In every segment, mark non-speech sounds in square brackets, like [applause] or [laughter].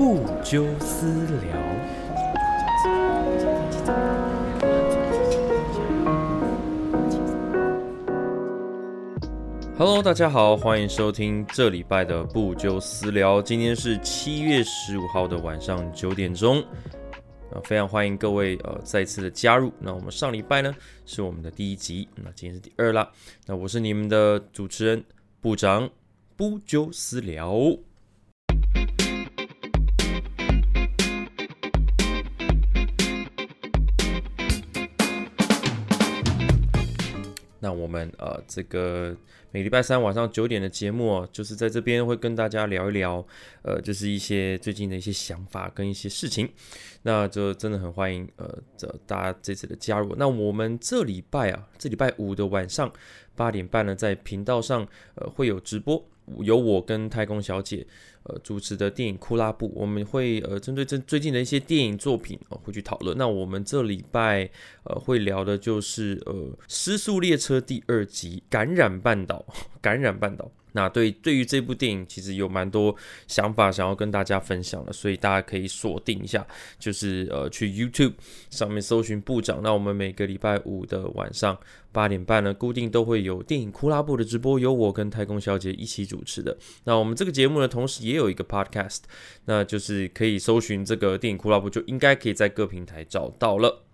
不纠私聊。Hello，大家好，欢迎收听这礼拜的不纠私聊。今天是七月十五号的晚上九点钟，啊，非常欢迎各位呃再次的加入。那我们上礼拜呢是我们的第一集，那今天是第二啦。那我是你们的主持人部长不纠私聊。们呃，这个每礼拜三晚上九点的节目哦，就是在这边会跟大家聊一聊，呃，就是一些最近的一些想法跟一些事情。那就真的很欢迎呃，这大家这次的加入。那我们这礼拜啊，这礼拜五的晚上八点半呢，在频道上呃会有直播，由我跟太空小姐呃主持的电影库拉布，我们会呃针对这最近的一些电影作品啊、会去讨论。那我们这礼拜呃会聊的就是呃《失速列车》第二集《感染半岛》，感染半岛。那对对于这部电影，其实有蛮多想法想要跟大家分享的，所以大家可以锁定一下，就是呃去 YouTube 上面搜寻部长。那我们每个礼拜五的晚上八点半呢，固定都会有电影库拉布的直播，由我跟太空小姐一起主持的。那我们这个节目呢，同时也有一个 Podcast，那就是可以搜寻这个电影库拉布，就应该可以在各平台找到了。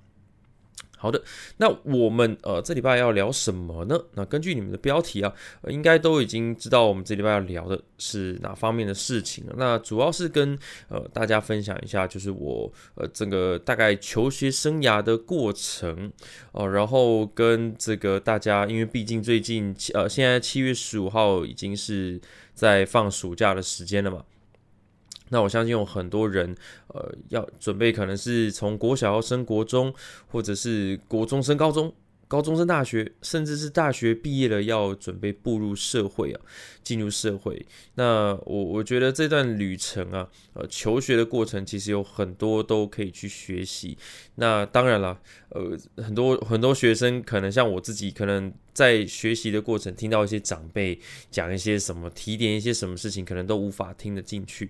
好的，那我们呃这礼拜要聊什么呢？那根据你们的标题啊，应该都已经知道我们这礼拜要聊的是哪方面的事情了。那主要是跟呃大家分享一下，就是我呃整个大概求学生涯的过程哦、然后跟这个大家，因为毕竟最近呃现在七月十五号已经是在放暑假的时间了嘛。那我相信有很多人，呃，要准备可能是从国小要升国中，或者是国中升高中，高中升大学，甚至是大学毕业了要准备步入社会啊，进入社会。那我我觉得这段旅程啊，呃，求学的过程其实有很多都可以去学习。那当然了，呃，很多很多学生可能像我自己，可能在学习的过程听到一些长辈讲一些什么，提点一些什么事情，可能都无法听得进去。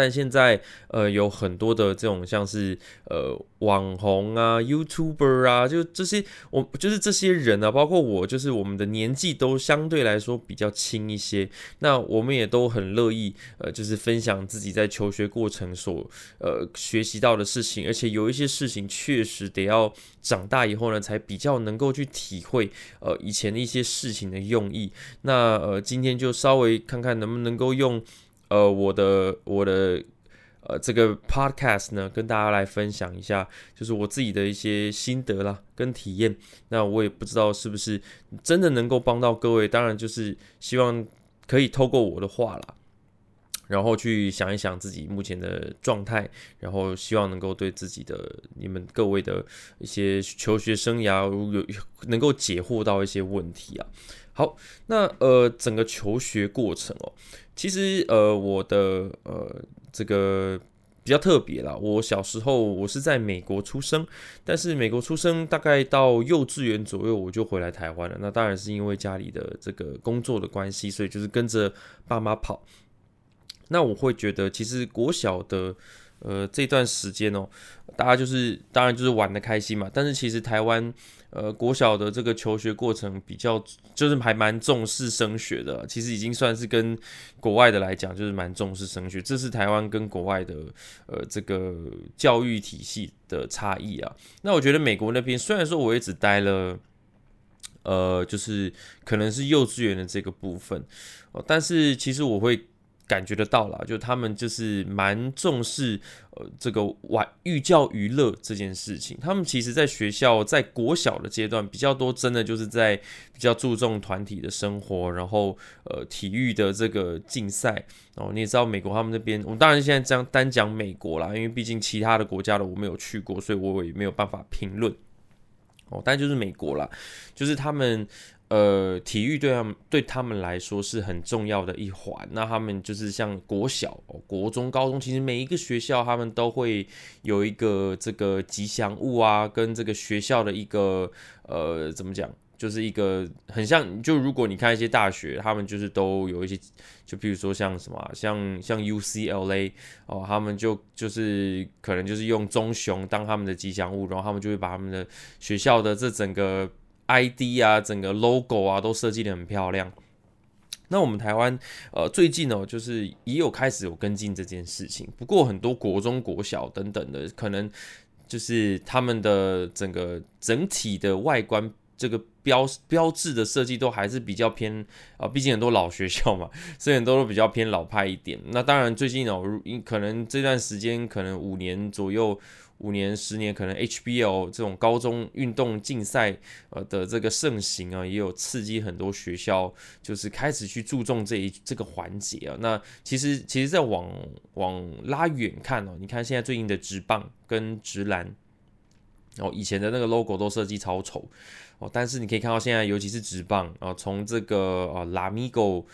但现在，呃，有很多的这种像是呃网红啊、YouTuber 啊，就这些，我就是这些人啊，包括我，就是我们的年纪都相对来说比较轻一些。那我们也都很乐意，呃，就是分享自己在求学过程所呃学习到的事情，而且有一些事情确实得要长大以后呢，才比较能够去体会呃以前的一些事情的用意。那呃，今天就稍微看看能不能够用。呃，我的我的呃这个 podcast 呢，跟大家来分享一下，就是我自己的一些心得啦，跟体验。那我也不知道是不是真的能够帮到各位，当然就是希望可以透过我的话啦，然后去想一想自己目前的状态，然后希望能够对自己的你们各位的一些求学生涯有能够解惑到一些问题啊。好，那呃整个求学过程哦。其实，呃，我的呃这个比较特别啦。我小时候我是在美国出生，但是美国出生大概到幼稚园左右我就回来台湾了。那当然是因为家里的这个工作的关系，所以就是跟着爸妈跑。那我会觉得，其实国小的呃这段时间哦，大家就是当然就是玩的开心嘛。但是其实台湾。呃，国小的这个求学过程比较，就是还蛮重视升学的。其实已经算是跟国外的来讲，就是蛮重视升学。这是台湾跟国外的呃这个教育体系的差异啊。那我觉得美国那边虽然说我也只待了，呃，就是可能是幼稚园的这个部分，哦，但是其实我会。感觉得到了，就他们就是蛮重视呃这个玩寓教于乐这件事情。他们其实在学校在国小的阶段比较多，真的就是在比较注重团体的生活，然后呃体育的这个竞赛。哦，你也知道美国他们那边，我们当然现在这样单讲美国啦，因为毕竟其他的国家的我没有去过，所以我也没有办法评论。哦，但就是美国啦，就是他们。呃，体育对他们对他们来说是很重要的一环。那他们就是像国小、国中、高中，其实每一个学校他们都会有一个这个吉祥物啊，跟这个学校的一个呃怎么讲就是一个很像，就如果你看一些大学，他们就是都有一些，就比如说像什么，像像 UCLA 哦，他们就就是可能就是用棕熊当他们的吉祥物，然后他们就会把他们的学校的这整个 ID 啊，整个 logo 啊都设计的很漂亮。那我们台湾呃最近呢，就是也有开始有跟进这件事情，不过很多国中国小等等的，可能就是他们的整个整体的外观。这个标标志的设计都还是比较偏啊，毕竟很多老学校嘛，所以很多都比较偏老派一点。那当然，最近哦，可能这段时间，可能五年左右，五年十年，可能 HBL 这种高中运动竞赛呃的这个盛行啊，也有刺激很多学校，就是开始去注重这一这个环节啊。那其实其实，在往往拉远看哦，你看现在最近的直棒跟直篮，哦，以前的那个 logo 都设计超丑。哦，但是你可以看到现在，尤其是直棒啊，从这个呃拉米狗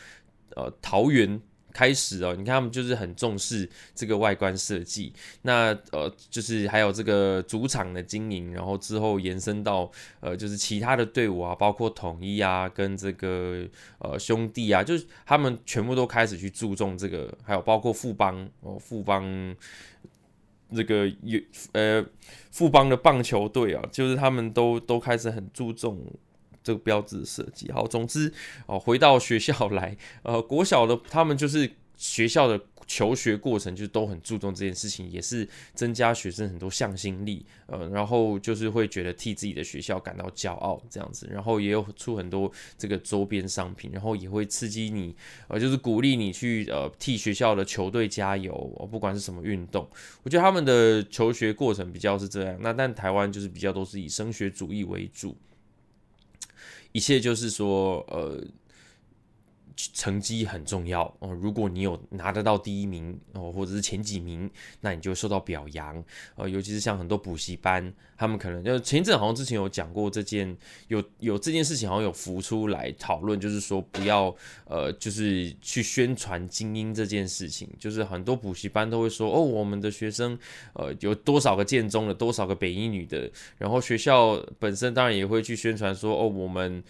呃桃园开始哦，你看他们就是很重视这个外观设计。那呃，就是还有这个主场的经营，然后之后延伸到呃，就是其他的队伍啊，包括统一啊，跟这个呃兄弟啊，就是他们全部都开始去注重这个，还有包括富邦哦，富邦。这个有呃富邦的棒球队啊，就是他们都都开始很注重这个标志设计。好，总之哦，回到学校来，呃，国小的他们就是学校的。求学过程就都很注重这件事情，也是增加学生很多向心力，呃，然后就是会觉得替自己的学校感到骄傲这样子，然后也有出很多这个周边商品，然后也会刺激你，呃，就是鼓励你去呃替学校的球队加油，不管是什么运动，我觉得他们的求学过程比较是这样，那但台湾就是比较都是以升学主义为主，一切就是说呃。成绩很重要哦，如果你有拿得到第一名哦，或者是前几名，那你就受到表扬。呃，尤其是像很多补习班，他们可能就前一阵好像之前有讲过这件，有有这件事情好像有浮出来讨论，就是说不要呃，就是去宣传精英这件事情。就是很多补习班都会说，哦，我们的学生呃有多少个建中的，多少个北一女的，然后学校本身当然也会去宣传说，哦，我们。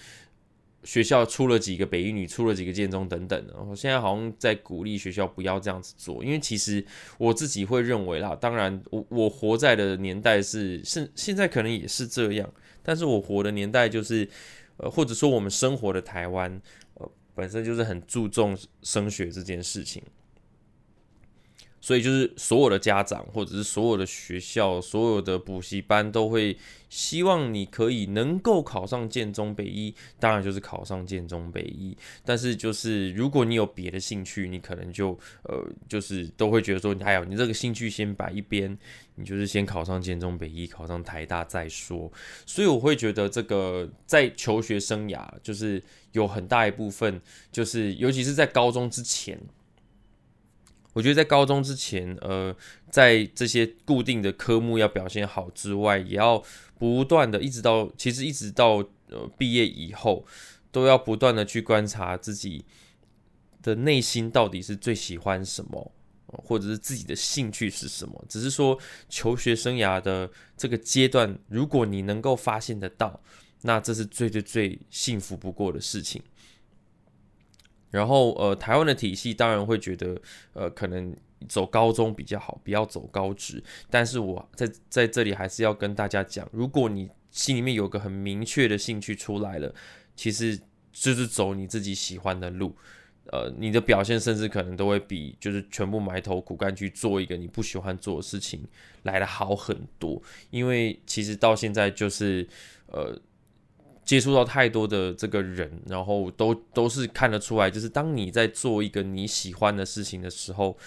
学校出了几个北一女，出了几个建中等等的，我现在好像在鼓励学校不要这样子做，因为其实我自己会认为啦，当然我我活在的年代是是现在可能也是这样，但是我活的年代就是呃或者说我们生活的台湾呃本身就是很注重升学这件事情。所以就是所有的家长，或者是所有的学校，所有的补习班都会希望你可以能够考上建中北一，当然就是考上建中北一。但是就是如果你有别的兴趣，你可能就呃就是都会觉得说，还有你这个兴趣先摆一边，你就是先考上建中北一，考上台大再说。所以我会觉得这个在求学生涯，就是有很大一部分，就是尤其是在高中之前。我觉得在高中之前，呃，在这些固定的科目要表现好之外，也要不断的，一直到其实一直到呃毕业以后，都要不断的去观察自己的内心到底是最喜欢什么，或者是自己的兴趣是什么。只是说求学生涯的这个阶段，如果你能够发现得到，那这是最最最幸福不过的事情。然后，呃，台湾的体系当然会觉得，呃，可能走高中比较好，不要走高职。但是我在在这里还是要跟大家讲，如果你心里面有个很明确的兴趣出来了，其实就是走你自己喜欢的路，呃，你的表现甚至可能都会比就是全部埋头苦干去做一个你不喜欢做的事情来的好很多。因为其实到现在就是，呃。接触到太多的这个人，然后都都是看得出来，就是当你在做一个你喜欢的事情的时候，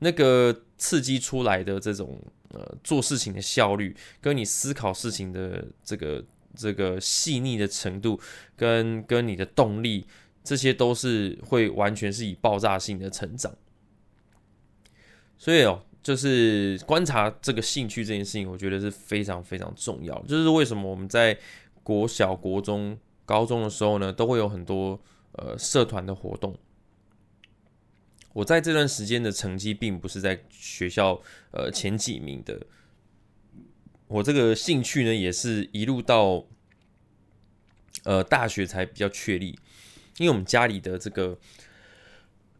那个刺激出来的这种呃做事情的效率，跟你思考事情的这个这个细腻的程度，跟跟你的动力，这些都是会完全是以爆炸性的成长。所以哦，就是观察这个兴趣这件事情，我觉得是非常非常重要。就是为什么我们在国小、国中、高中的时候呢，都会有很多呃社团的活动。我在这段时间的成绩并不是在学校呃前几名的，我这个兴趣呢也是一路到呃大学才比较确立，因为我们家里的这个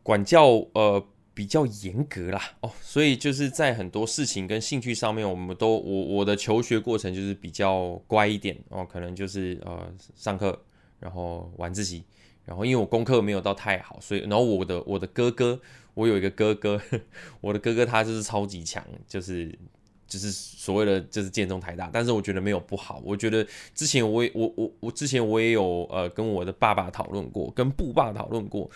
管教呃比较严格啦。哦，所以就是在很多事情跟兴趣上面，我们都我我的求学过程就是比较乖一点。哦，可能就是呃上课然后晚自习。然后因为我功课没有到太好，所以然后我的我的哥哥，我有一个哥哥，[laughs] 我的哥哥他就是超级强，就是就是所谓的就是建中台大，但是我觉得没有不好，我觉得之前我也我我我之前我也有呃跟我的爸爸讨论过，跟布爸讨论过，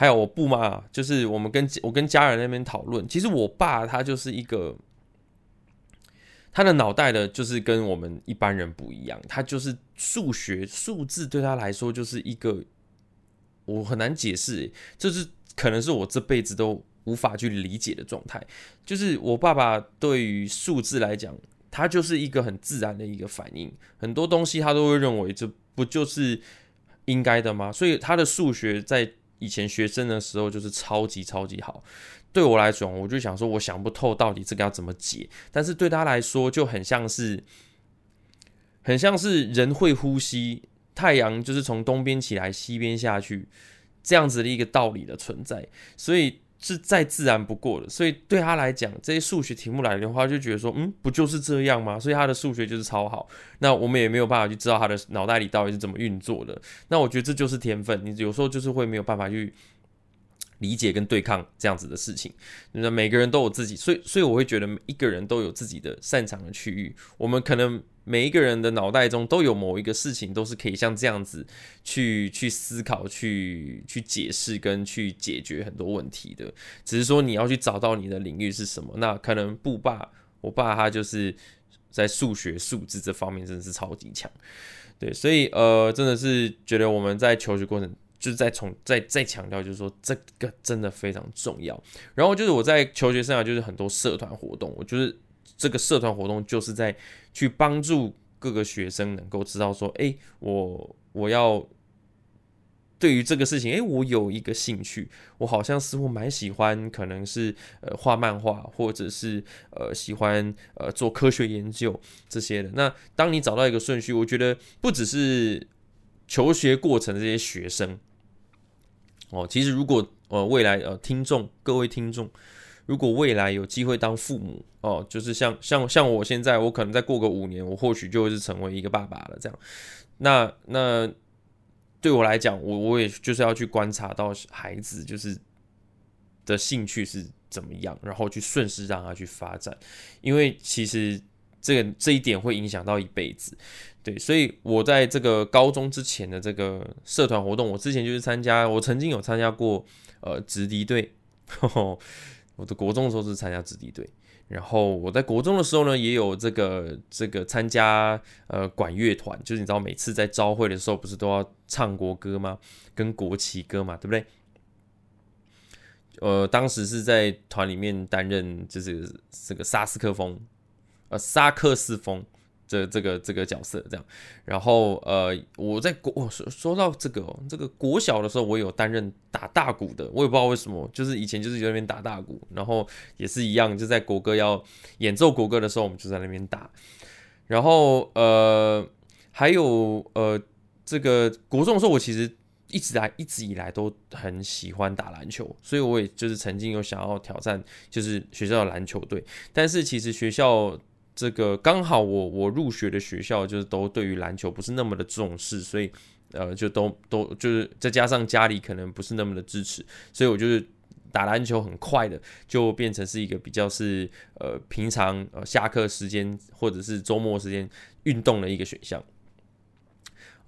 还有我布妈，就是我们跟我跟家人那边讨论，其实我爸他就是一个他的脑袋呢，就是跟我们一般人不一样，他就是数学数字对他来说就是一个。我很难解释，就是可能是我这辈子都无法去理解的状态。就是我爸爸对于数字来讲，他就是一个很自然的一个反应，很多东西他都会认为这不就是应该的吗？所以他的数学在以前学生的时候就是超级超级好。对我来讲，我就想说，我想不透到底这个要怎么解，但是对他来说就很像是，很像是人会呼吸。太阳就是从东边起来，西边下去，这样子的一个道理的存在，所以是再自然不过的。所以对他来讲，这些数学题目来的话，就觉得说，嗯，不就是这样吗？所以他的数学就是超好。那我们也没有办法去知道他的脑袋里到底是怎么运作的。那我觉得这就是天分。你有时候就是会没有办法去理解跟对抗这样子的事情。那每个人都有自己，所以所以我会觉得每一个人都有自己的擅长的区域。我们可能。每一个人的脑袋中都有某一个事情，都是可以像这样子去去思考、去去解释跟去解决很多问题的。只是说你要去找到你的领域是什么。那可能布爸，我爸他就是在数学、数字这方面真的是超级强。对，所以呃，真的是觉得我们在求学过程，就是在从再再强调，就是说这个真的非常重要。然后就是我在求学生涯，就是很多社团活动，我就是。这个社团活动就是在去帮助各个学生能够知道说，哎，我我要对于这个事情，哎，我有一个兴趣，我好像似乎蛮喜欢，可能是呃画漫画，或者是呃喜欢呃做科学研究这些的。那当你找到一个顺序，我觉得不只是求学过程这些学生哦，其实如果呃未来呃听众各位听众。如果未来有机会当父母哦，就是像像像我现在，我可能再过个五年，我或许就会是成为一个爸爸了。这样，那那对我来讲，我我也就是要去观察到孩子就是的兴趣是怎么样，然后去顺势让他去发展，因为其实这个这一点会影响到一辈子。对，所以我在这个高中之前的这个社团活动，我之前就是参加，我曾经有参加过呃直笛队。[laughs] 我的国中的时候是参加子弟队，然后我在国中的时候呢，也有这个这个参加呃管乐团，就是你知道每次在招会的时候，不是都要唱国歌吗？跟国旗歌嘛，对不对？呃，当时是在团里面担任就是这个萨斯克风，呃，萨克斯风。这这个这个角色这样，然后呃，我在国说说到这个这个国小的时候，我有担任打大鼓的，我也不知道为什么，就是以前就是在那边打大鼓，然后也是一样，就在国歌要演奏国歌的时候，我们就在那边打。然后呃，还有呃，这个国中的时候，我其实一直来一直以来都很喜欢打篮球，所以我也就是曾经有想要挑战，就是学校的篮球队，但是其实学校。这个刚好我我入学的学校就是都对于篮球不是那么的重视，所以呃就都都就是再加上家里可能不是那么的支持，所以我就是打篮球很快的就变成是一个比较是呃平常呃下课时间或者是周末时间运动的一个选项。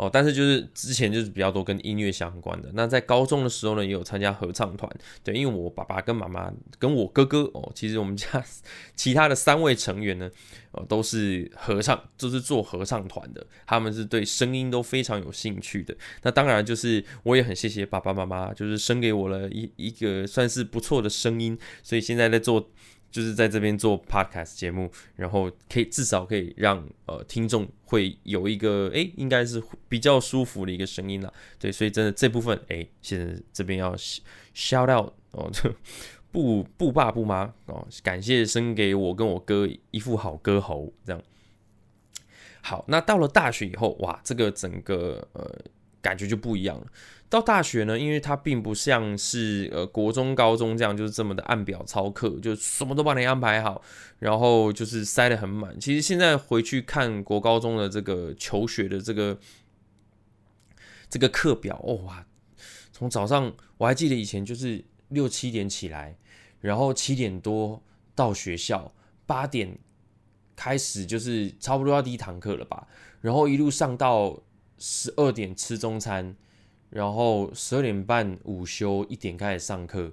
哦，但是就是之前就是比较多跟音乐相关的。那在高中的时候呢，也有参加合唱团。对，因为我爸爸跟妈妈跟我哥哥哦，其实我们家 [laughs] 其他的三位成员呢，哦，都是合唱，都是做合唱团的。他们是对声音都非常有兴趣的。那当然就是我也很谢谢爸爸妈妈，就是生给我了一一个算是不错的声音，所以现在在做。就是在这边做 podcast 节目，然后可以至少可以让呃听众会有一个哎，应该是比较舒服的一个声音了。对，所以真的这部分哎，现在这边要 shout out 哦，[laughs] 不不爸不妈哦，感谢生给我跟我哥一副好歌喉这样。好，那到了大学以后，哇，这个整个呃感觉就不一样了。到大学呢，因为它并不像是呃国中、高中这样，就是这么的按表操课，就什么都帮你安排好，然后就是塞得很满。其实现在回去看国高中的这个求学的这个这个课表，哦哇，从早上我还记得以前就是六七点起来，然后七点多到学校，八点开始就是差不多要第一堂课了吧，然后一路上到十二点吃中餐。然后十二点半午休，一点开始上课，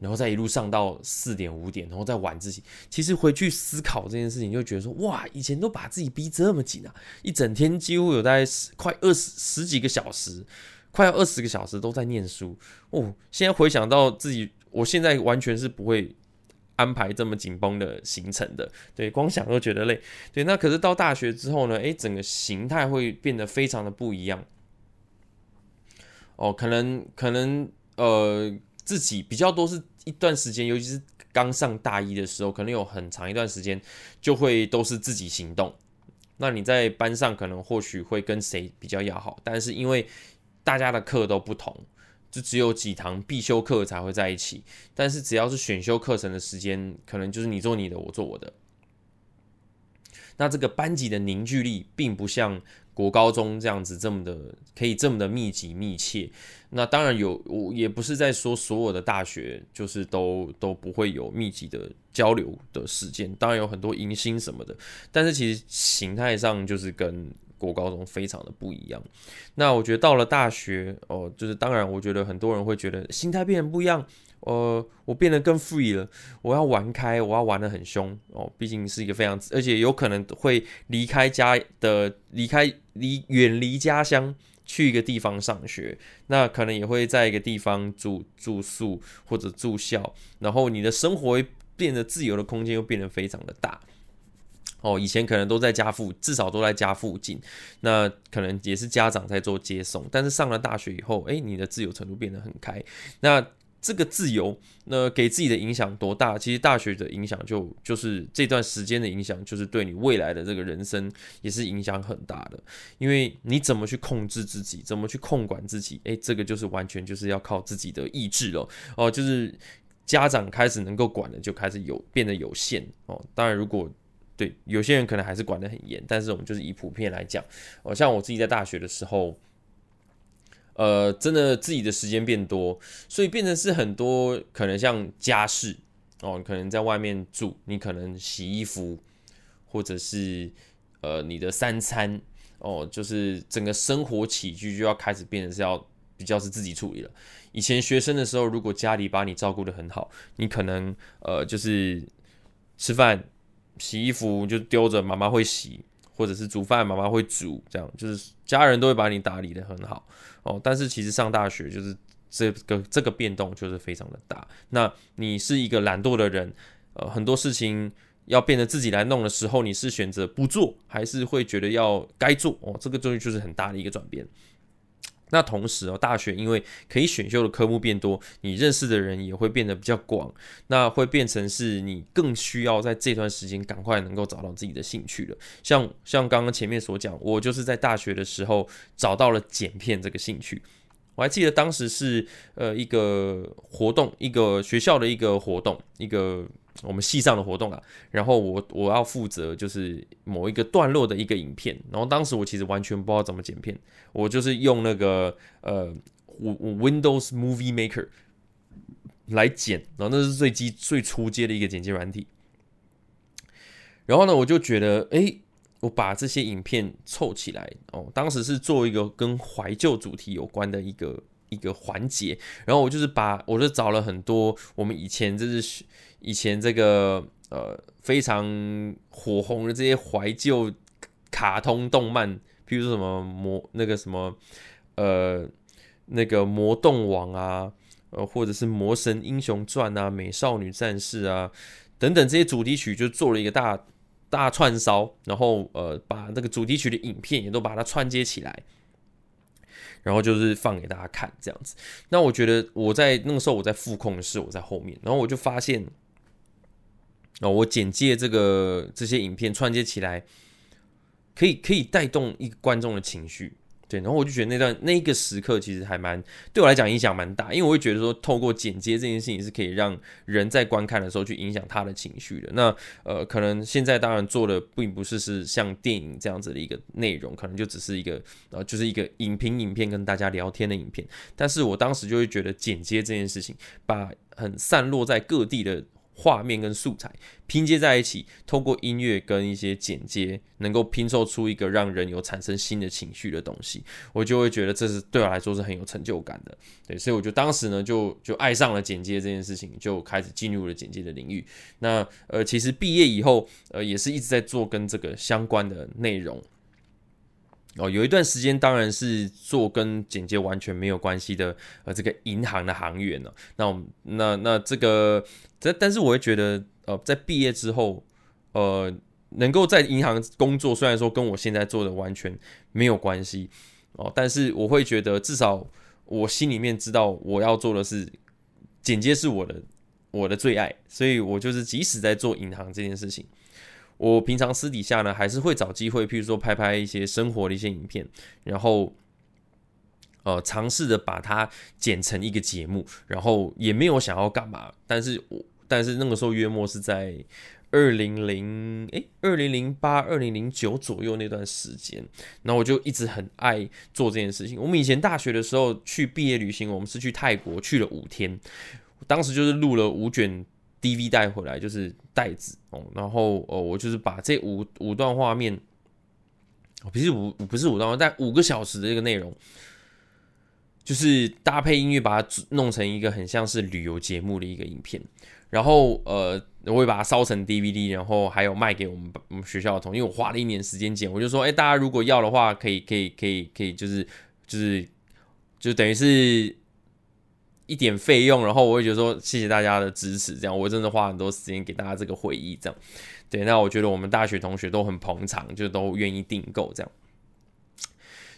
然后再一路上到四点五点，然后再晚自习。其实回去思考这件事情，就觉得说，哇，以前都把自己逼这么紧啊，一整天几乎有大概快二十十几个小时，快要二十个小时都在念书哦。现在回想到自己，我现在完全是不会安排这么紧绷的行程的。对，光想都觉得累。对，那可是到大学之后呢？诶，整个形态会变得非常的不一样。哦，可能可能呃，自己比较多是一段时间，尤其是刚上大一的时候，可能有很长一段时间就会都是自己行动。那你在班上可能或许会跟谁比较要好，但是因为大家的课都不同，就只有几堂必修课才会在一起。但是只要是选修课程的时间，可能就是你做你的，我做我的。那这个班级的凝聚力并不像。国高中这样子这么的可以这么的密集密切，那当然有，我也不是在说所有的大学就是都都不会有密集的交流的时间，当然有很多迎新什么的，但是其实形态上就是跟国高中非常的不一样。那我觉得到了大学哦，就是当然我觉得很多人会觉得心态变得不一样。呃，我变得更 free 了，我要玩开，我要玩的很凶哦，毕竟是一个非常，而且有可能会离开家的，离开离远离家乡去一个地方上学，那可能也会在一个地方住住宿或者住校，然后你的生活变得自由的空间又变得非常的大哦，以前可能都在家附，至少都在家附近，那可能也是家长在做接送，但是上了大学以后，诶，你的自由程度变得很开，那。这个自由，那给自己的影响多大？其实大学的影响就就是这段时间的影响，就是对你未来的这个人生也是影响很大的。因为你怎么去控制自己，怎么去控管自己，诶，这个就是完全就是要靠自己的意志了。哦，就是家长开始能够管的，就开始有变得有限哦。当然，如果对有些人可能还是管得很严，但是我们就是以普遍来讲，哦，像我自己在大学的时候。呃，真的自己的时间变多，所以变成是很多可能像家事哦，可能在外面住，你可能洗衣服，或者是呃你的三餐哦，就是整个生活起居就要开始变得是要比较是自己处理了。以前学生的时候，如果家里把你照顾得很好，你可能呃就是吃饭、洗衣服就丢着，妈妈会洗。或者是煮饭，妈妈会煮，这样就是家人都会把你打理的很好哦。但是其实上大学就是这个这个变动就是非常的大。那你是一个懒惰的人，呃，很多事情要变得自己来弄的时候，你是选择不做，还是会觉得要该做？哦，这个东西就是很大的一个转变。那同时哦，大学因为可以选修的科目变多，你认识的人也会变得比较广，那会变成是你更需要在这段时间赶快能够找到自己的兴趣了。像像刚刚前面所讲，我就是在大学的时候找到了剪片这个兴趣。我还记得当时是呃一个活动，一个学校的一个活动，一个。我们系上的活动啊，然后我我要负责就是某一个段落的一个影片，然后当时我其实完全不知道怎么剪片，我就是用那个呃 Windows Movie Maker 来剪，然后那是最基最初阶的一个剪辑软体，然后呢我就觉得哎，我把这些影片凑起来哦，当时是做一个跟怀旧主题有关的一个一个环节，然后我就是把我就找了很多我们以前就是。以前这个呃非常火红的这些怀旧卡通动漫，比如说什么魔那个什么呃那个魔动王啊，呃或者是魔神英雄传啊、美少女战士啊等等这些主题曲，就做了一个大大串烧，然后呃把那个主题曲的影片也都把它串接起来，然后就是放给大家看这样子。那我觉得我在那个时候我在副控的是我在后面，然后我就发现。哦，我简介这个这些影片串接起来，可以可以带动一个观众的情绪。对，然后我就觉得那段那一个时刻其实还蛮对我来讲影响蛮大，因为我会觉得说透过剪接这件事情是可以让人在观看的时候去影响他的情绪的。那呃，可能现在当然做的并不是是像电影这样子的一个内容，可能就只是一个呃就是一个影评影片跟大家聊天的影片。但是我当时就会觉得剪接这件事情，把很散落在各地的。画面跟素材拼接在一起，透过音乐跟一些剪接，能够拼凑出一个让人有产生新的情绪的东西，我就会觉得这是对我来说是很有成就感的。对，所以我就当时呢就就爱上了剪接这件事情，就开始进入了剪接的领域。那呃，其实毕业以后，呃，也是一直在做跟这个相关的内容。哦，有一段时间当然是做跟剪接完全没有关系的，呃，这个银行的行员呢。那我那那这个，但但是我会觉得，呃，在毕业之后，呃，能够在银行工作，虽然说跟我现在做的完全没有关系哦，但是我会觉得至少我心里面知道我要做的是剪接是我的我的最爱，所以我就是即使在做银行这件事情。我平常私底下呢，还是会找机会，譬如说拍拍一些生活的一些影片，然后，呃，尝试着把它剪成一个节目，然后也没有想要干嘛，但是我但是那个时候约莫是在二零零诶二零零八二零零九左右那段时间，然后我就一直很爱做这件事情。我们以前大学的时候去毕业旅行，我们是去泰国去了五天，当时就是录了五卷。DV 带回来就是袋子哦，然后哦，我就是把这五五段画面，哦不是五不是五段，但五个小时的这个内容，就是搭配音乐把它弄成一个很像是旅游节目的一个影片，然后呃，我会把它烧成 DVD，然后还有卖给我们我们学校的同学，因为我花了一年时间剪，我就说，哎，大家如果要的话，可以可以可以可以，就是就是就等于是。一点费用，然后我会觉得说谢谢大家的支持，这样我真的花很多时间给大家这个会议，这样对。那我觉得我们大学同学都很捧场，就都愿意订购这样。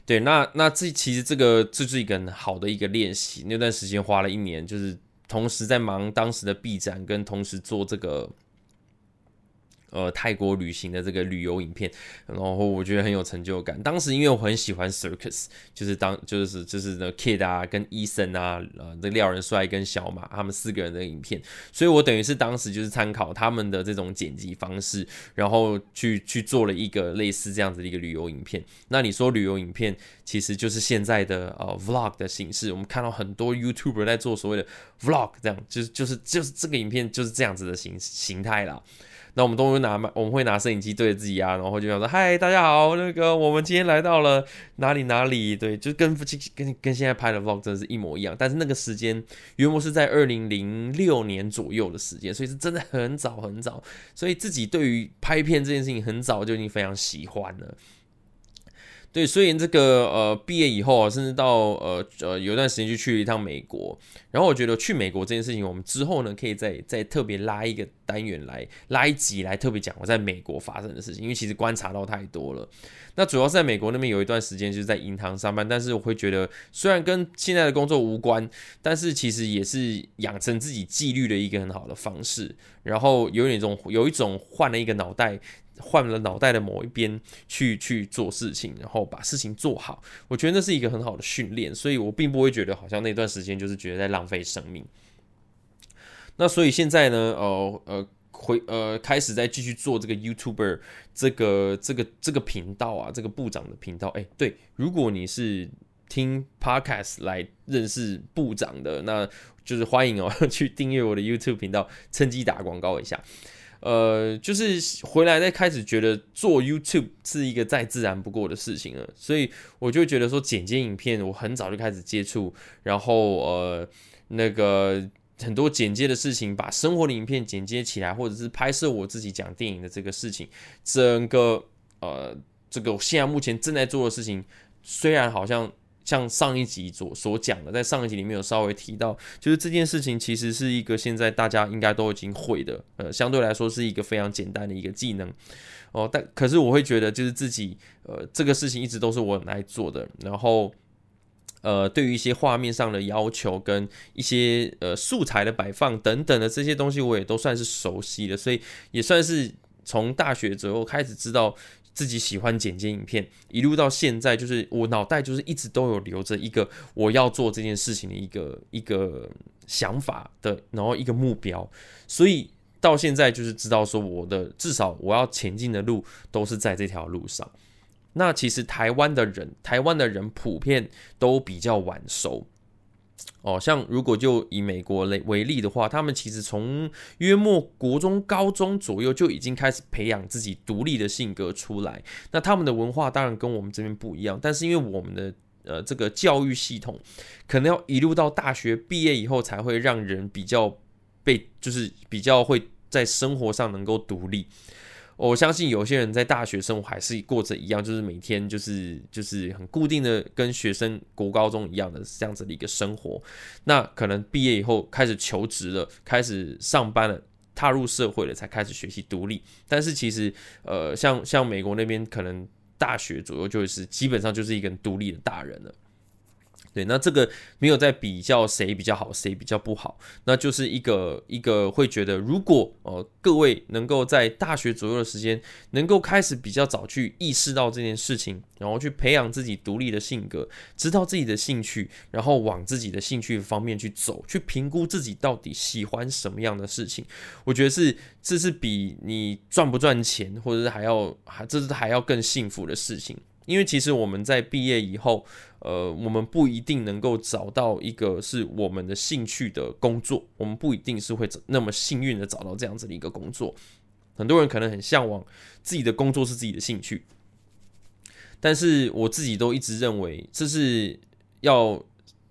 对，那那这其实这个这是一个很好的一个练习。那段时间花了一年，就是同时在忙当时的 B 展，跟同时做这个。呃，泰国旅行的这个旅游影片，然后我觉得很有成就感。当时因为我很喜欢 circus，就是当就是就是那 kid 啊，跟医生啊，呃，这廖仁帅跟小马他们四个人的影片，所以我等于是当时就是参考他们的这种剪辑方式，然后去去做了一个类似这样子的一个旅游影片。那你说旅游影片其实就是现在的呃 vlog 的形式，我们看到很多 YouTuber 在做所谓的 vlog，这样就是就是就是这个影片就是这样子的形形态啦。那我们都会拿我们会拿摄影机对着自己啊，然后就想说：“嗨，大家好，那个我们今天来到了哪里哪里？”对，就跟跟跟现在拍的 vlog 真的是一模一样。但是那个时间原模是在二零零六年左右的时间，所以是真的很早很早。所以自己对于拍片这件事情很早就已经非常喜欢了。对，所以这个呃毕业以后啊，甚至到呃呃有一段时间就去了一趟美国，然后我觉得去美国这件事情，我们之后呢可以再再特别拉一个单元来拉一集来特别讲我在美国发生的事情，因为其实观察到太多了。那主要是在美国那边有一段时间就是在银行上班，但是我会觉得虽然跟现在的工作无关，但是其实也是养成自己纪律的一个很好的方式，然后有一种有一种换了一个脑袋。换了脑袋的某一边去去做事情，然后把事情做好，我觉得那是一个很好的训练，所以我并不会觉得好像那段时间就是觉得在浪费生命。那所以现在呢，呃呃，回呃开始在继续做这个 YouTuber 这个这个这个频道啊，这个部长的频道。哎，对，如果你是听 Podcast 来认识部长的，那就是欢迎哦，[laughs] 去订阅我的 YouTube 频道，趁机打广告一下。呃，就是回来再开始觉得做 YouTube 是一个再自然不过的事情了，所以我就觉得说剪接影片，我很早就开始接触，然后呃，那个很多剪接的事情，把生活的影片剪接起来，或者是拍摄我自己讲电影的这个事情，整个呃，这个我现在目前正在做的事情，虽然好像。像上一集所所讲的，在上一集里面有稍微提到，就是这件事情其实是一个现在大家应该都已经会的，呃，相对来说是一个非常简单的一个技能哦。但可是我会觉得，就是自己呃这个事情一直都是我来做的，然后呃对于一些画面上的要求跟一些呃素材的摆放等等的这些东西，我也都算是熟悉的，所以也算是从大学之后开始知道。自己喜欢剪接影片，一路到现在，就是我脑袋就是一直都有留着一个我要做这件事情的一个一个想法的，然后一个目标，所以到现在就是知道说我的至少我要前进的路都是在这条路上。那其实台湾的人，台湾的人普遍都比较晚熟。哦，像如果就以美国为为例的话，他们其实从约莫国中、高中左右就已经开始培养自己独立的性格出来。那他们的文化当然跟我们这边不一样，但是因为我们的呃这个教育系统，可能要一路到大学毕业以后，才会让人比较被，就是比较会在生活上能够独立。我相信有些人在大学生活还是过着一样，就是每天就是就是很固定的跟学生国高中一样的这样子的一个生活。那可能毕业以后开始求职了，开始上班了，踏入社会了，才开始学习独立。但是其实，呃，像像美国那边，可能大学左右就是基本上就是一个独立的大人了。对，那这个没有在比较谁比较好，谁比较不好，那就是一个一个会觉得，如果呃各位能够在大学左右的时间，能够开始比较早去意识到这件事情，然后去培养自己独立的性格，知道自己的兴趣，然后往自己的兴趣方面去走，去评估自己到底喜欢什么样的事情，我觉得是这是比你赚不赚钱，或者是还要还这是还要更幸福的事情。因为其实我们在毕业以后，呃，我们不一定能够找到一个是我们的兴趣的工作，我们不一定是会那么幸运的找到这样子的一个工作。很多人可能很向往自己的工作是自己的兴趣，但是我自己都一直认为这是要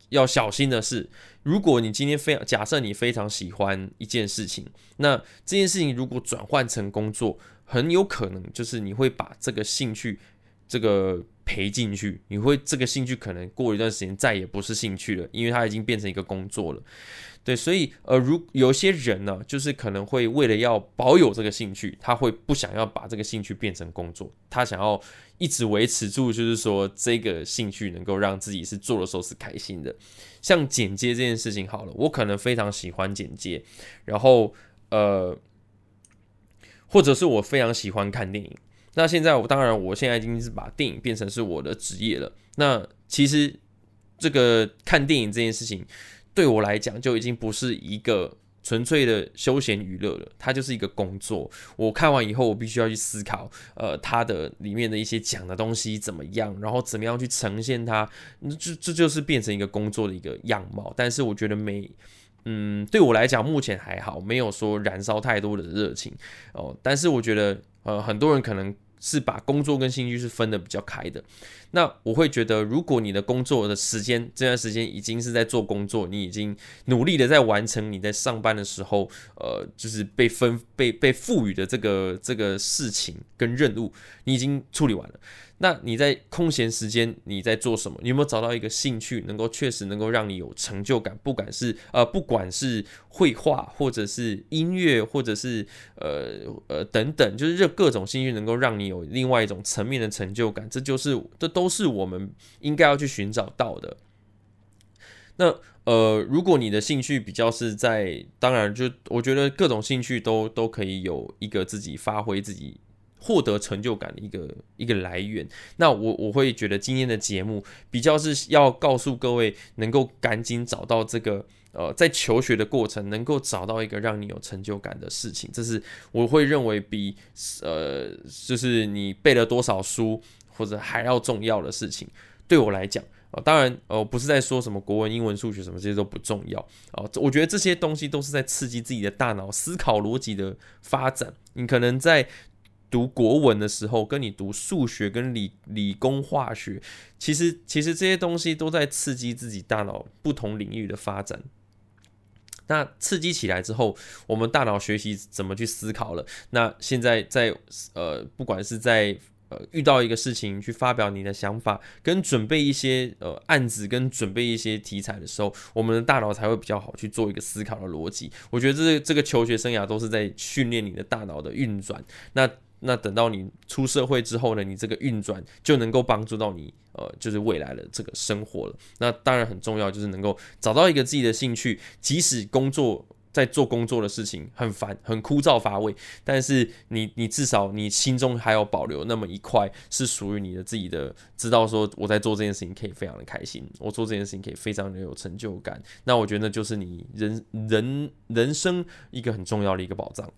要小心的是，如果你今天非假设你非常喜欢一件事情，那这件事情如果转换成工作，很有可能就是你会把这个兴趣。这个赔进去，你会这个兴趣可能过一段时间再也不是兴趣了，因为它已经变成一个工作了。对，所以呃，如有些人呢，就是可能会为了要保有这个兴趣，他会不想要把这个兴趣变成工作，他想要一直维持住，就是说这个兴趣能够让自己是做的时候是开心的。像剪接这件事情好了，我可能非常喜欢剪接，然后呃，或者是我非常喜欢看电影。那现在我当然，我现在已经是把电影变成是我的职业了。那其实这个看电影这件事情，对我来讲就已经不是一个纯粹的休闲娱乐了，它就是一个工作。我看完以后，我必须要去思考，呃，它的里面的一些讲的东西怎么样，然后怎么样去呈现它，这这就是变成一个工作的一个样貌。但是我觉得每，嗯，对我来讲目前还好，没有说燃烧太多的热情哦。但是我觉得。呃，很多人可能是把工作跟兴趣是分的比较开的。那我会觉得，如果你的工作的时间这段时间已经是在做工作，你已经努力的在完成你在上班的时候，呃，就是被分被被赋予的这个这个事情跟任务，你已经处理完了。那你在空闲时间你在做什么？你有没有找到一个兴趣，能够确实能够让你有成就感？不管是呃，不管是绘画，或者是音乐，或者是呃呃等等，就是这各种兴趣能够让你有另外一种层面的成就感，这就是这都是我们应该要去寻找到的。那呃，如果你的兴趣比较是在，当然就我觉得各种兴趣都都可以有一个自己发挥自己。获得成就感的一个一个来源，那我我会觉得今天的节目比较是要告诉各位，能够赶紧找到这个呃，在求学的过程能够找到一个让你有成就感的事情，这是我会认为比呃就是你背了多少书或者还要重要的事情。对我来讲啊，当然呃不是在说什么国文、英文、数学什么这些都不重要啊，我觉得这些东西都是在刺激自己的大脑思考逻辑的发展。你可能在读国文的时候，跟你读数学、跟理理工化学，其实其实这些东西都在刺激自己大脑不同领域的发展。那刺激起来之后，我们大脑学习怎么去思考了。那现在在呃，不管是在呃遇到一个事情去发表你的想法，跟准备一些呃案子，跟准备一些题材的时候，我们的大脑才会比较好去做一个思考的逻辑。我觉得这这个求学生涯都是在训练你的大脑的运转。那那等到你出社会之后呢，你这个运转就能够帮助到你，呃，就是未来的这个生活了。那当然很重要，就是能够找到一个自己的兴趣，即使工作在做工作的事情很烦、很枯燥乏味，但是你你至少你心中还要保留那么一块是属于你的自己的，知道说我在做这件事情可以非常的开心，我做这件事情可以非常的有成就感，那我觉得就是你人人人生一个很重要的一个保障。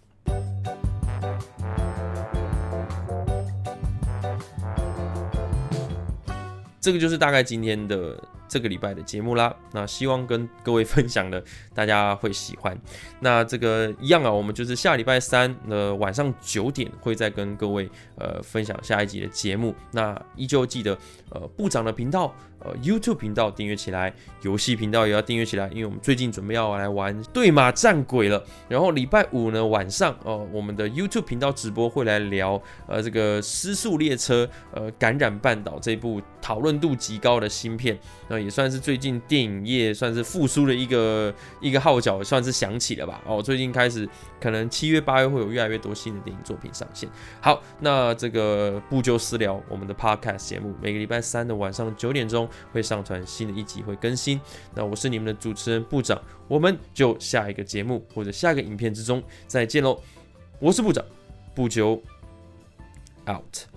这个就是大概今天的这个礼拜的节目啦。那希望跟各位分享的大家会喜欢。那这个一样啊，我们就是下礼拜三的晚上九点会再跟各位呃分享下一集的节目。那依旧记得呃部长的频道。呃，YouTube 频道订阅起来，游戏频道也要订阅起来，因为我们最近准备要来玩对马战鬼了。然后礼拜五呢晚上，哦，我们的 YouTube 频道直播会来聊，呃，这个《失速列车》呃，《感染半岛》这部讨论度极高的芯片，那也算是最近电影业算是复苏的一个一个号角，算是响起了吧。哦，最近开始可能七月八月会有越来越多新的电影作品上线。好，那这个不就私聊我们的 Podcast 节目，每个礼拜三的晚上九点钟。会上传新的一集，会更新。那我是你们的主持人部长，我们就下一个节目或者下一个影片之中再见喽。我是部长，不久 out。